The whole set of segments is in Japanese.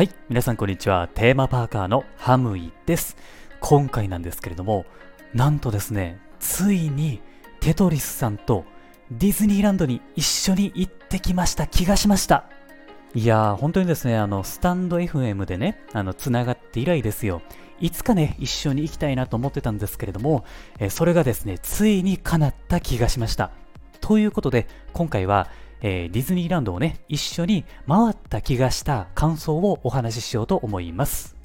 はい、皆さんこんにちは。テーマパーカーのハムイです。今回なんですけれども、なんとですね、ついにテトリスさんとディズニーランドに一緒に行ってきました気がしました。いやー、本当にですね、あの、スタンド FM でね、あの、つながって以来ですよ。いつかね、一緒に行きたいなと思ってたんですけれども、えそれがですね、ついに叶った気がしました。ということで、今回は、えー、ディズニーランドをね、一緒に回った気がした感想をお話ししようと思います。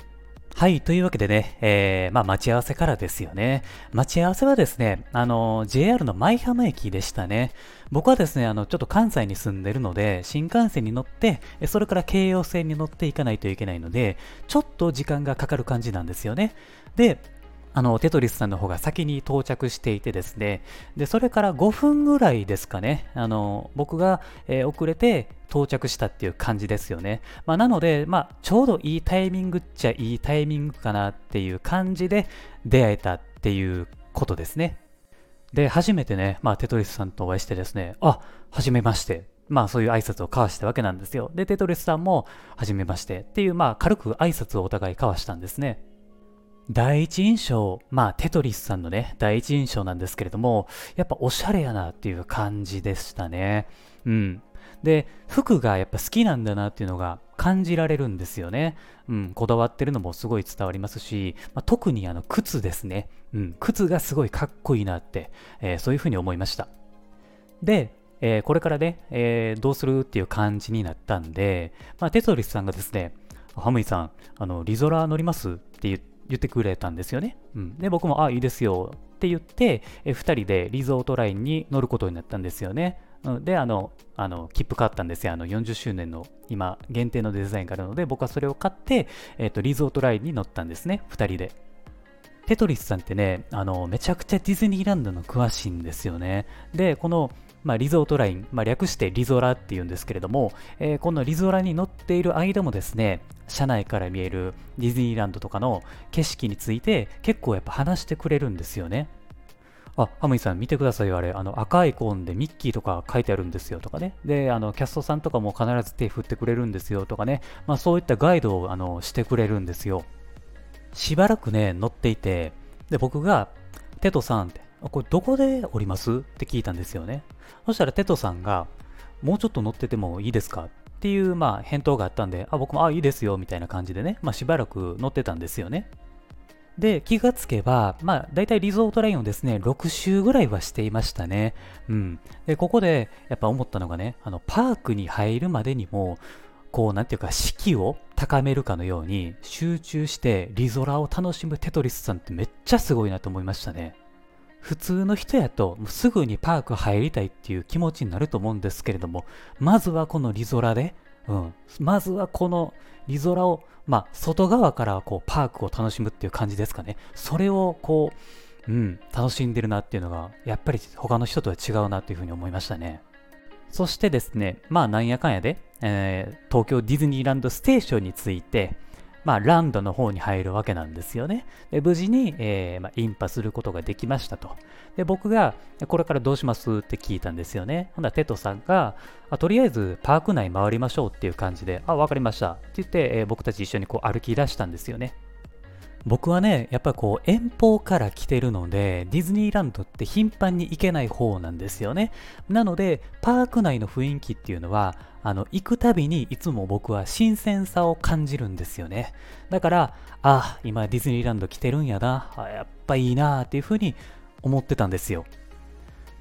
はい、というわけでね、えー、まあ待ち合わせからですよね。待ち合わせはですね、あの、JR の舞浜駅でしたね。僕はですね、あの、ちょっと関西に住んでるので、新幹線に乗って、それから京葉線に乗っていかないといけないので、ちょっと時間がかかる感じなんですよね。で、あの、テトリスさんの方が先に到着していてですね、で、それから5分ぐらいですかね、あの、僕が、えー、遅れて到着したっていう感じですよね。まあ、なので、まあ、ちょうどいいタイミングっちゃいいタイミングかなっていう感じで出会えたっていうことですね。で、初めてね、まあ、テトリスさんとお会いしてですね、あ、はじめまして。まあそういう挨拶を交わしたわけなんですよ。で、テトリスさんも、はじめましてっていう、まあ軽く挨拶をお互い交わしたんですね。第一印象、まあテトリスさんのね、第一印象なんですけれども、やっぱおしゃれやなっていう感じでしたね。うん。で、服がやっぱ好きなんだなっていうのが感じられるんですよね。うん、こだわってるのもすごい伝わりますし、まあ、特にあの靴ですね。うん、靴がすごいかっこいいなって、えー、そういうふうに思いました。で、えー、これからね、えー、どうするっていう感じになったんで、まあ、テトリスさんがですね、ハムイさん、あの、リゾラ乗ります？って言って、言ってくれたんですよね。うん、で、僕も、あ、いいですよって言って、え2人でリゾートラインに乗ることになったんですよね。うん、で、あの、あの切符買ったんですよ。あの40周年の今、限定のデザインがあるので、僕はそれを買って、えと、リゾートラインに乗ったんですね。2人で。テトリスさんってね、あの、めちゃくちゃディズニーランドの詳しいんですよね。で、この、まあ、リゾートライン、まあ、略してリゾラっていうんですけれども、えー、このリゾラに乗っている間もですね、車内から見えるディズニーランドとかの景色について結構やっぱ話してくれるんですよね。あ、ハムイさん見てくださいよ、あれ。あの赤いコーンでミッキーとか書いてあるんですよとかね。で、あの、キャストさんとかも必ず手振ってくれるんですよとかね。まあそういったガイドをあのしてくれるんですよ。しばらくね、乗っていて、で、僕が、テトさんって、これどこで降ります？って聞いたんですよね。そしたらテトさんが、もうちょっと乗っててもいいですか？っていう、まあ、返答があったんで、あ、僕も、あ、いいですよ、みたいな感じでね、まあ、しばらく乗ってたんですよね。で、気がつけば、まあ、大体リゾートラインをですね、6周ぐらいはしていましたね。うん。で、ここで、やっぱ思ったのがね、あの、パークに入るまでにも、こう、なんていうか、士気を高めるかのように、集中してリゾラを楽しむテトリスさんってめっちゃすごいなと思いましたね。普通の人やとすぐにパーク入りたいっていう気持ちになると思うんですけれども、まずはこのリゾラで、うん、まずはこのリゾラを、まあ、外側からこうパークを楽しむっていう感じですかね。それをこう、うん、楽しんでるなっていうのが、やっぱり他の人とは違うなっていうふうに思いましたね。そしてですね、まあなんやかんやで、えー、東京ディズニーランドステーションについて、まあ、ランドの方に入るわけなんですよね。で無事に、えー、まあ、インパすることができましたと。で、僕が、これからどうしますって聞いたんですよね。ほんなら、テトさんがあ、とりあえずパーク内回りましょうっていう感じで、あ、わかりましたって言って、えー、僕たち一緒にこう歩き出したんですよね。僕はね、やっぱこう遠方から来てるので、ディズニーランドって頻繁に行けない方なんですよね。なので、パーク内の雰囲気っていうのは、あの、行くたびにいつも僕は新鮮さを感じるんですよね。だから、あ、今ディズニーランド来てるんやな、あやっぱいいなっていうふうに思ってたんですよ。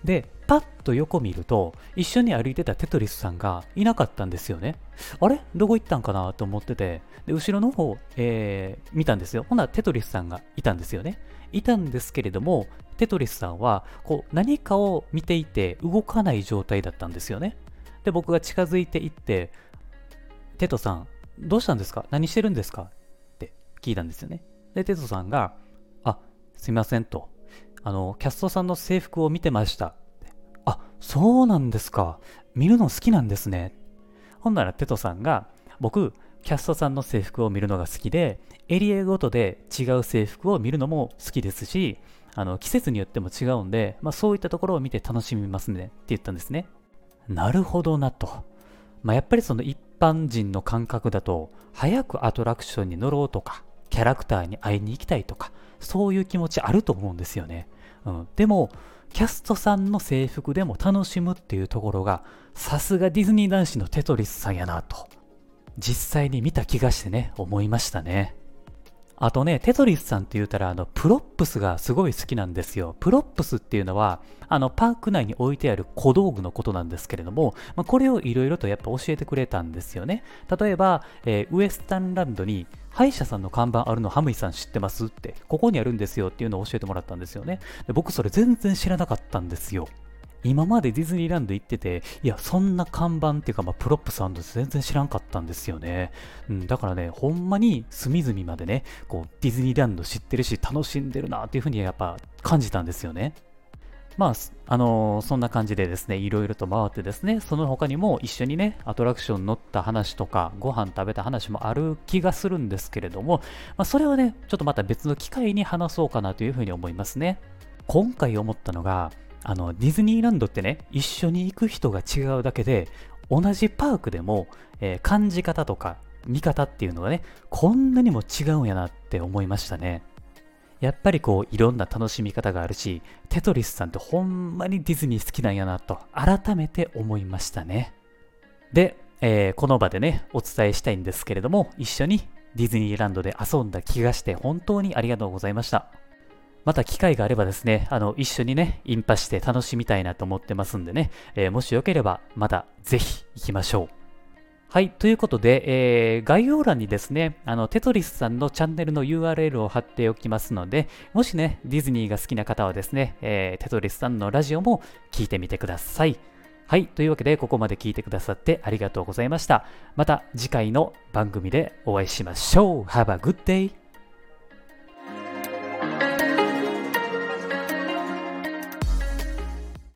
で、パッと横見ると、一緒に歩いてたテトリスさんがいなかったんですよね。あれ？どこ行ったんかなと思ってて、で、後ろの方、えー、見たんですよ。ほなテトリスさんがいたんですよね。いたんですけれども、テトリスさんは、こう、何かを見ていて動かない状態だったんですよね。で、僕が近づいていって、テトさん、どうしたんですか？何してるんですか？って聞いたんですよね。で、テトさんが、あ、すいませんと。あの、キャストさんの制服を見てました。そうなんですか。見るの好きなんですね。ほんならテトさんが、僕、キャストさんの制服を見るのが好きで、エリアごとで違う制服を見るのも好きですし、あの季節によっても違うんで、まあ、そういったところを見て楽しみますねって言ったんですね。なるほどなと。まあ、やっぱりその一般人の感覚だと早くアトラクションに乗ろうとかキャラクターに会いに行きたいとかそういう気持ちあると思うんですよね、うん、でもキャストさんの制服でも楽しむっていうところがさすがディズニー男子のテトリスさんやなと実際に見た気がしてね思いましたね。あとね、テトリスさんって言うたら、あの、 props がすごい好きなんですよ。 props っていうのは、あの、パーク内に置いてある小道具のことなんですけれども、まあ、これをいろいろとやっぱ教えてくれたんですよね。例えば、えー、ウエスタンランドに、歯医者さんの看板あるのハムイさん知ってますって、ここにあるんですよっていうのを教えてもらったんですよね。で僕それ全然知らなかったんですよ。今までディズニーランド行ってて、いや、そんな看板っていうか、まあ、プロップサンド全然知らんかったんですよね。うん、だからね、ほんまに隅々までね、こう、ディズニーランド知ってるし、楽しんでるなっていうふうにやっぱ感じたんですよね。まあ、あのー、そんな感じでですね、いろいろと回ってですね、その他にも一緒にね、アトラクション乗った話とか、ご飯食べた話もある気がするんですけれども、まあ、それはね、ちょっとまた別の機会に話そうかなというふうに思いますね。今回思ったのが、あの、ディズニーランドってね、一緒に行く人が違うだけで、同じパークでも、えー、感じ方とか見方っていうのがね、こんなにも違うんやなって思いましたね。やっぱりこう、いろんな楽しみ方があるし、テトリスさんってほんまにディズニー好きなんやなと、改めて思いましたね。で、えー、この場でね、お伝えしたいんですけれども、一緒にディズニーランドで遊んだ気がして本当にありがとうございました。また機会があればですね、あの、一緒にね、インパして楽しみたいなと思ってますんでね、えー、もしよければ、またぜひ行きましょう。はい。ということで、えー、概要欄にですね、あの、テトリスさんのチャンネルの URL を貼っておきますので、もしね、ディズニーが好きな方はですね、えー、テトリスさんのラジオも聞いてみてください。はい。というわけで、ここまで聞いてくださってありがとうございました。また次回の番組でお会いしましょう。Have a good day!